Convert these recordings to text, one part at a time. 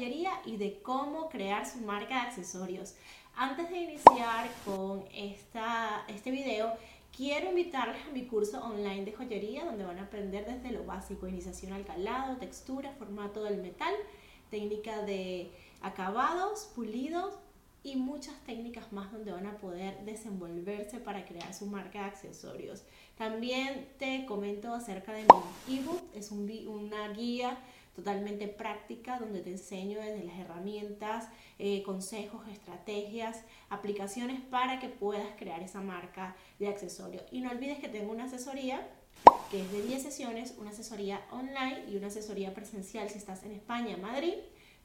y de cómo crear su marca de accesorios. Antes de iniciar con esta, este video, quiero invitarles a mi curso online de joyería donde van a aprender desde lo básico, iniciación al calado, textura, formato del metal, técnica de acabados, pulidos y muchas técnicas más donde van a poder desenvolverse para crear su marca de accesorios. También te comento acerca de mi ebook, es un, una guía totalmente práctica donde te enseño desde las herramientas, eh, consejos, estrategias, aplicaciones para que puedas crear esa marca de accesorios. Y no olvides que tengo una asesoría que es de 10 sesiones, una asesoría online y una asesoría presencial si estás en España, Madrid,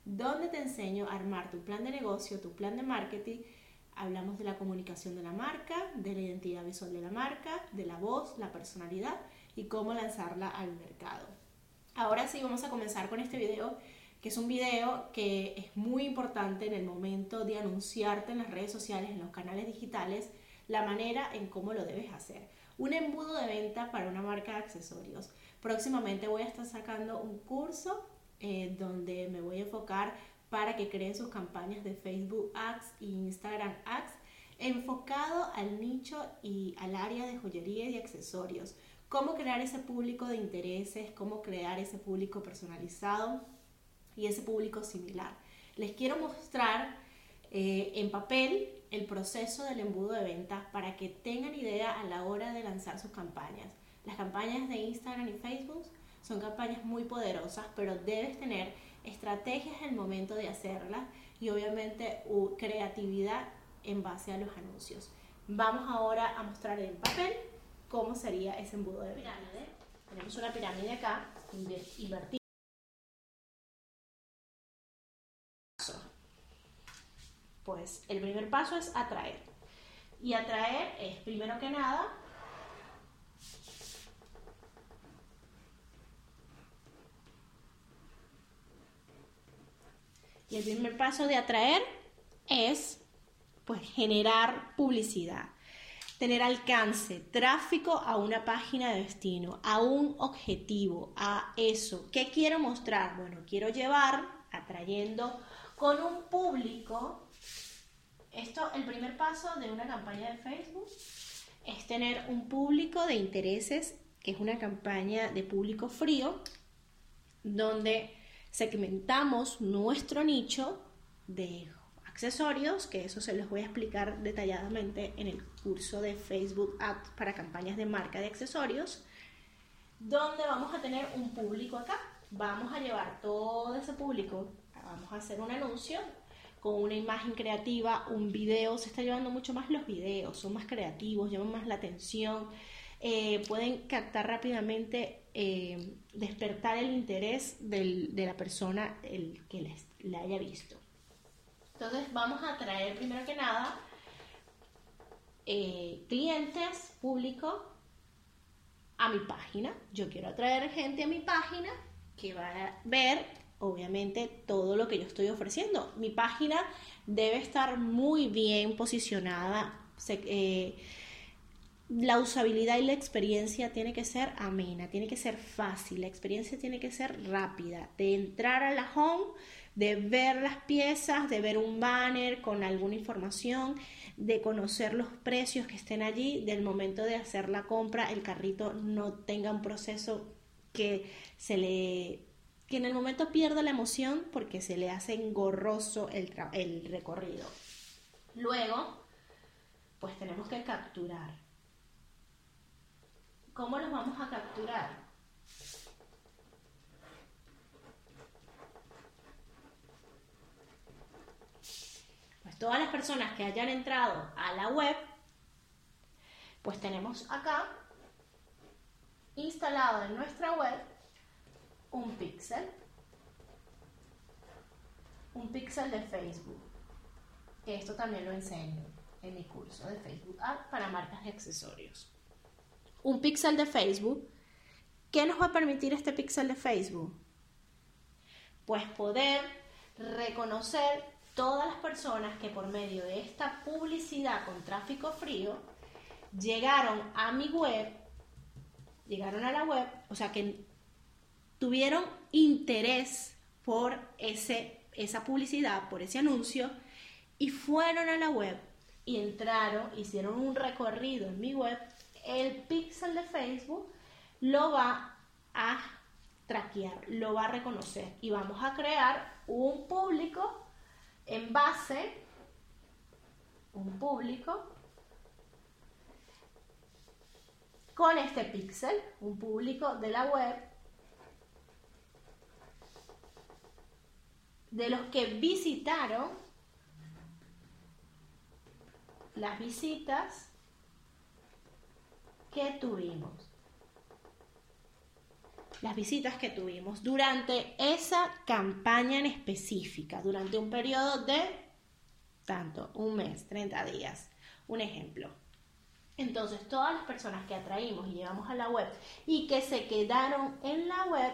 donde te enseño a armar tu plan de negocio, tu plan de marketing. Hablamos de la comunicación de la marca, de la identidad visual de la marca, de la voz, la personalidad y cómo lanzarla al mercado. Ahora sí vamos a comenzar con este video, que es un video que es muy importante en el momento de anunciarte en las redes sociales, en los canales digitales, la manera en cómo lo debes hacer. Un embudo de venta para una marca de accesorios. Próximamente voy a estar sacando un curso eh, donde me voy a enfocar para que creen sus campañas de Facebook Ads e Instagram Ads enfocado al nicho y al área de joyería y accesorios cómo crear ese público de intereses, cómo crear ese público personalizado y ese público similar. Les quiero mostrar eh, en papel el proceso del embudo de ventas para que tengan idea a la hora de lanzar sus campañas. Las campañas de Instagram y Facebook son campañas muy poderosas, pero debes tener estrategias en el momento de hacerlas y obviamente creatividad en base a los anuncios. Vamos ahora a mostrar en papel cómo sería ese embudo de pirámide. Tenemos una pirámide acá, invertida. Pues el primer paso es atraer. Y atraer es, primero que nada, Y el primer paso de atraer es pues generar publicidad tener alcance, tráfico a una página de destino, a un objetivo, a eso. ¿Qué quiero mostrar? Bueno, quiero llevar atrayendo con un público. Esto, el primer paso de una campaña de Facebook es tener un público de intereses, que es una campaña de público frío, donde segmentamos nuestro nicho de accesorios, que eso se los voy a explicar detalladamente en el curso de Facebook Ads para campañas de marca de accesorios, donde vamos a tener un público acá. Vamos a llevar todo ese público, vamos a hacer un anuncio con una imagen creativa, un video, se está llevando mucho más los videos, son más creativos, llaman más la atención, eh, pueden captar rápidamente, eh, despertar el interés de la persona el que les, la haya visto. Entonces vamos a traer primero que nada eh, clientes, público a mi página. Yo quiero atraer gente a mi página que va a ver obviamente todo lo que yo estoy ofreciendo. Mi página debe estar muy bien posicionada. Eh, la usabilidad y la experiencia tiene que ser amena, tiene que ser fácil, la experiencia tiene que ser rápida. De entrar a la home de ver las piezas, de ver un banner con alguna información, de conocer los precios que estén allí, del momento de hacer la compra, el carrito no tenga un proceso que se le que en el momento pierda la emoción porque se le hace engorroso el, el recorrido. Luego, pues tenemos que capturar. ¿Cómo los vamos a capturar? Todas las personas que hayan entrado a la web, pues tenemos acá instalado en nuestra web un pixel, un pixel de Facebook, que esto también lo enseño en mi curso de Facebook Ads para marcas y accesorios. Un pixel de Facebook, ¿qué nos va a permitir este pixel de Facebook? Pues poder reconocer todas las personas que por medio de esta publicidad con tráfico frío llegaron a mi web, llegaron a la web, o sea que tuvieron interés por ese esa publicidad, por ese anuncio, y fueron a la web y entraron, hicieron un recorrido en mi web, el pixel de Facebook lo va a traquear, lo va a reconocer y vamos a crear un público en base, un público con este pixel, un público de la web de los que visitaron las visitas que tuvimos. Las visitas que tuvimos durante esa campaña en específica, durante un periodo de tanto, un mes, 30 días. Un ejemplo. Entonces, todas las personas que atraímos y llevamos a la web y que se quedaron en la web,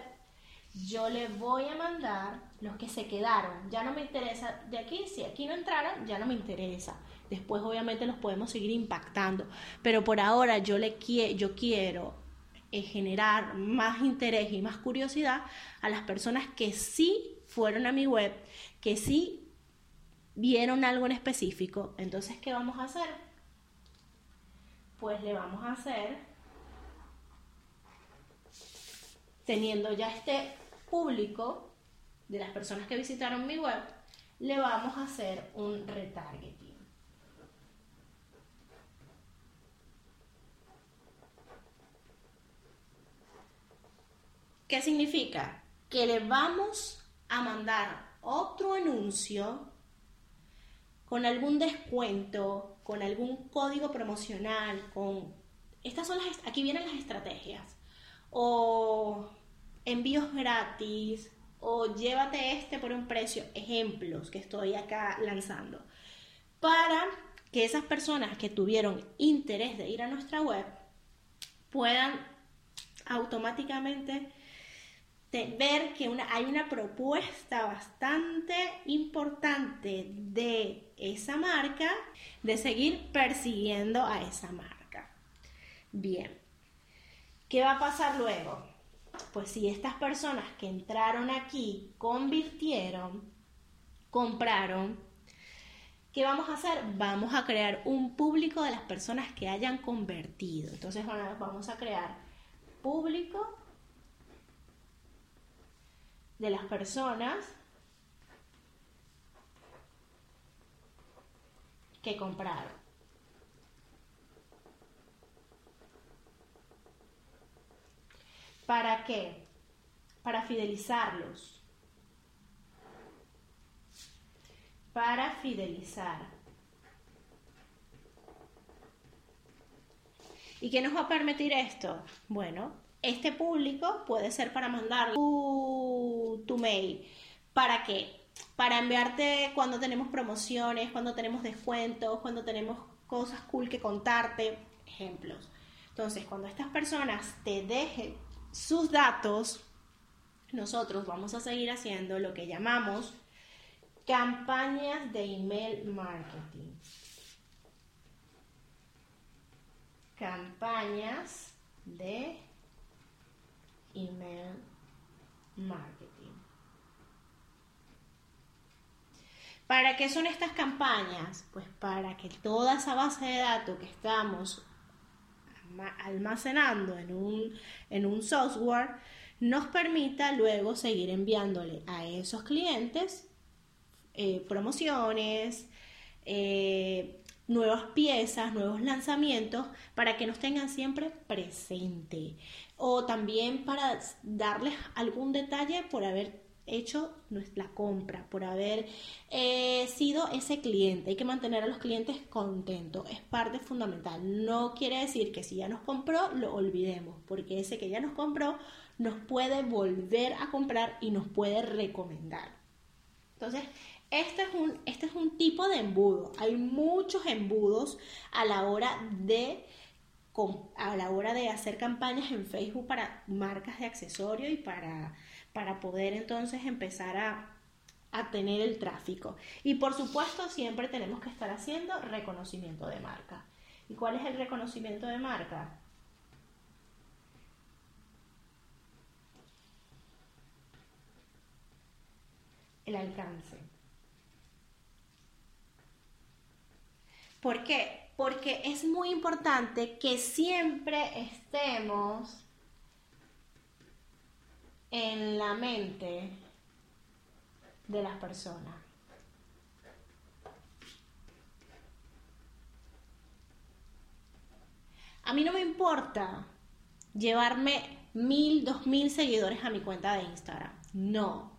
yo les voy a mandar los que se quedaron. Ya no me interesa de aquí, si aquí no entraron, ya no me interesa. Después obviamente los podemos seguir impactando, pero por ahora yo le yo quiero eh, generar más interés y más curiosidad a las personas que sí fueron a mi web, que sí vieron algo en específico. Entonces, ¿qué vamos a hacer? Pues le vamos a hacer teniendo ya este público de las personas que visitaron mi web, le vamos a hacer un retargeting. ¿Qué significa? Que le vamos a mandar otro anuncio con algún descuento, con algún código promocional, con estas son las aquí vienen las estrategias. O envíos gratis o llévate este por un precio, ejemplos que estoy acá lanzando, para que esas personas que tuvieron interés de ir a nuestra web puedan automáticamente ver que hay una propuesta bastante importante de esa marca, de seguir persiguiendo a esa marca. Bien, ¿qué va a pasar luego? Pues si estas personas que entraron aquí convirtieron, compraron, ¿qué vamos a hacer? Vamos a crear un público de las personas que hayan convertido. Entonces vamos a crear público de las personas que compraron. ¿Para qué? Para fidelizarlos. Para fidelizar. ¿Y qué nos va a permitir esto? Bueno, este público puede ser para mandar tu, tu mail. ¿Para qué? Para enviarte cuando tenemos promociones, cuando tenemos descuentos, cuando tenemos cosas cool que contarte, ejemplos. Entonces, cuando estas personas te dejen sus datos, nosotros vamos a seguir haciendo lo que llamamos campañas de email marketing. Campañas de email marketing. ¿Para qué son estas campañas? Pues para que toda esa base de datos que estamos almacenando en un, en un software nos permita luego seguir enviándole a esos clientes eh, promociones, eh, nuevas piezas, nuevos lanzamientos, para que nos tengan siempre presente o también para darles algún detalle por haber hecho la compra, por haber eh, sido ese cliente. Hay que mantener a los clientes contentos, es parte fundamental. No quiere decir que si ya nos compró, lo olvidemos, porque ese que ya nos compró nos puede volver a comprar y nos puede recomendar. Entonces, este es un, este es un tipo de embudo. Hay muchos embudos a la hora de a la hora de hacer campañas en Facebook para marcas de accesorios y para, para poder entonces empezar a, a tener el tráfico. Y por supuesto siempre tenemos que estar haciendo reconocimiento de marca. ¿Y cuál es el reconocimiento de marca? el alcance. ¿Por qué? Porque es muy importante que siempre estemos en la mente de las personas. A mí no me importa llevarme mil, dos mil seguidores a mi cuenta de Instagram. No.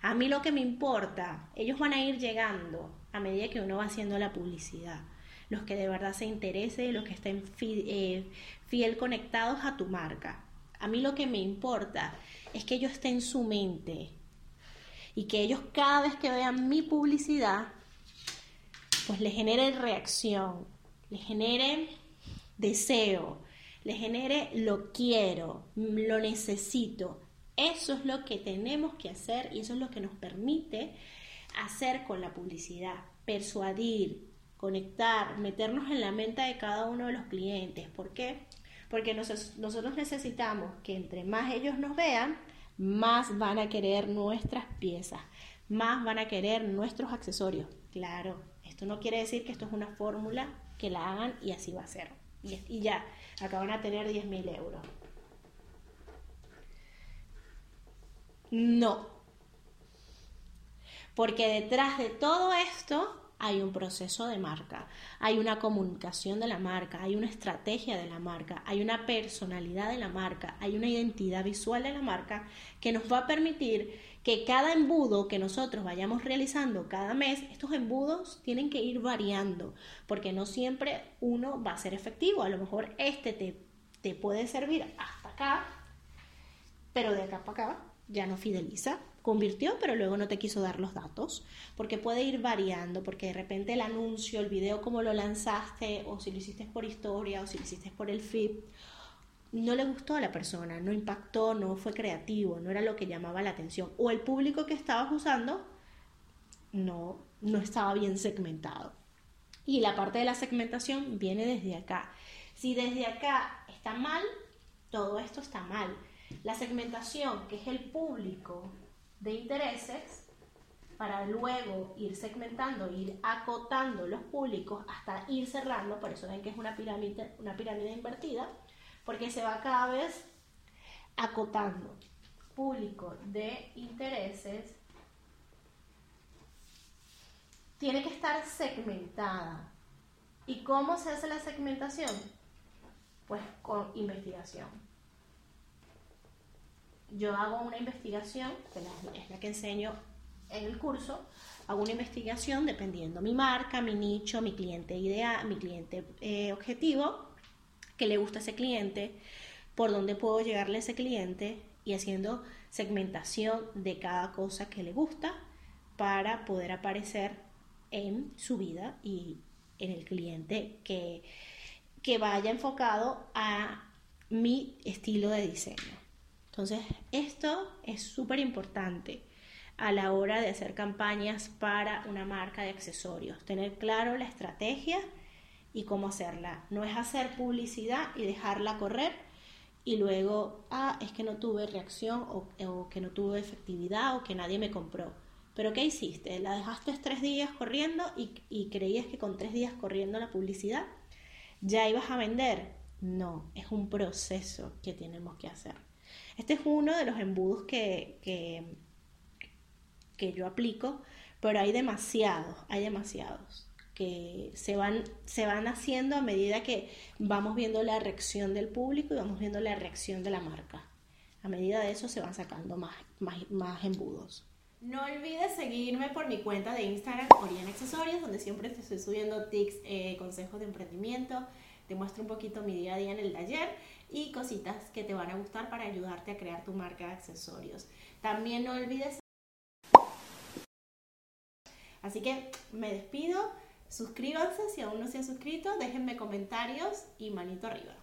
A mí lo que me importa, ellos van a ir llegando a medida que uno va haciendo la publicidad. Los que de verdad se interesen, los que estén eh, fiel conectados a tu marca. A mí lo que me importa es que ellos estén en su mente y que ellos cada vez que vean mi publicidad, pues les genere reacción, les genere deseo, les genere lo quiero, lo necesito. Eso es lo que tenemos que hacer y eso es lo que nos permite hacer con la publicidad, persuadir, conectar, meternos en la mente de cada uno de los clientes. ¿Por qué? Porque nosotros necesitamos que entre más ellos nos vean, más van a querer nuestras piezas, más van a querer nuestros accesorios. Claro, esto no quiere decir que esto es una fórmula que la hagan y así va a ser. Y, ya, acaban a tener 10 mil euros. No. Porque detrás de todo esto hay un proceso de marca, hay una comunicación de la marca, hay una estrategia de la marca, hay una personalidad de la marca, hay una identidad visual de la marca que nos va a permitir que cada embudo que nosotros vayamos realizando cada mes, estos embudos tienen que ir variando, porque no siempre uno va a ser efectivo. A lo mejor este te, te puede servir hasta acá, pero de acá para acá ya no fideliza convirtió, pero luego no te quiso dar los datos, porque puede ir variando, porque de repente el anuncio, el video como lo lanzaste, o si lo hiciste por historia, o si lo hiciste por el feed, no le gustó a la persona, no impactó, no fue creativo, no era lo que llamaba la atención, o el público que estabas usando no, no estaba bien segmentado. Y la parte de la segmentación viene desde acá. Si desde acá está mal, todo esto está mal. La segmentación, que es el público de intereses para luego ir segmentando, ir acotando los públicos hasta ir cerrando, por eso ven que es una pirámide, una pirámide invertida, porque se va cada vez acotando. Público de intereses tiene que estar segmentada. ¿Y cómo se hace la segmentación? Pues con investigación yo hago una investigación, que es la que enseño en el curso, hago una investigación dependiendo mi marca, mi nicho, mi cliente ideal, mi cliente eh, objetivo, que le gusta a ese cliente, por dónde puedo llegarle a ese cliente y haciendo segmentación de cada cosa que le gusta para poder aparecer en su vida y en el cliente que, que vaya enfocado a mi estilo de diseño. Entonces, esto es súper importante a la hora de hacer campañas para una marca de accesorios. Tener claro la estrategia y cómo hacerla. No es hacer publicidad y dejarla correr y luego, ah, es que no tuve reacción o, que no tuve efectividad o que nadie me compró. Pero ¿qué hiciste? ¿La dejaste tres días corriendo y, y creías que con tres días corriendo la publicidad ya ibas a vender? No, es un proceso que tenemos que hacer. Este es uno de los embudos que, que, yo aplico, pero hay demasiados, hay demasiados que se van, se van haciendo a medida que vamos viendo la reacción del público y vamos viendo la reacción de la marca. A medida de eso se van sacando más, más, embudos. No olvides seguirme por mi cuenta de Instagram, Oriana Accesorios, donde siempre te estoy subiendo tips, eh, consejos de emprendimiento, te muestro un poquito mi día a día en el taller y cositas que te van a gustar para ayudarte a crear tu marca de accesorios. También no olvides... Así que me despido, suscríbanse si aún no se han suscrito, déjenme comentarios y manito arriba.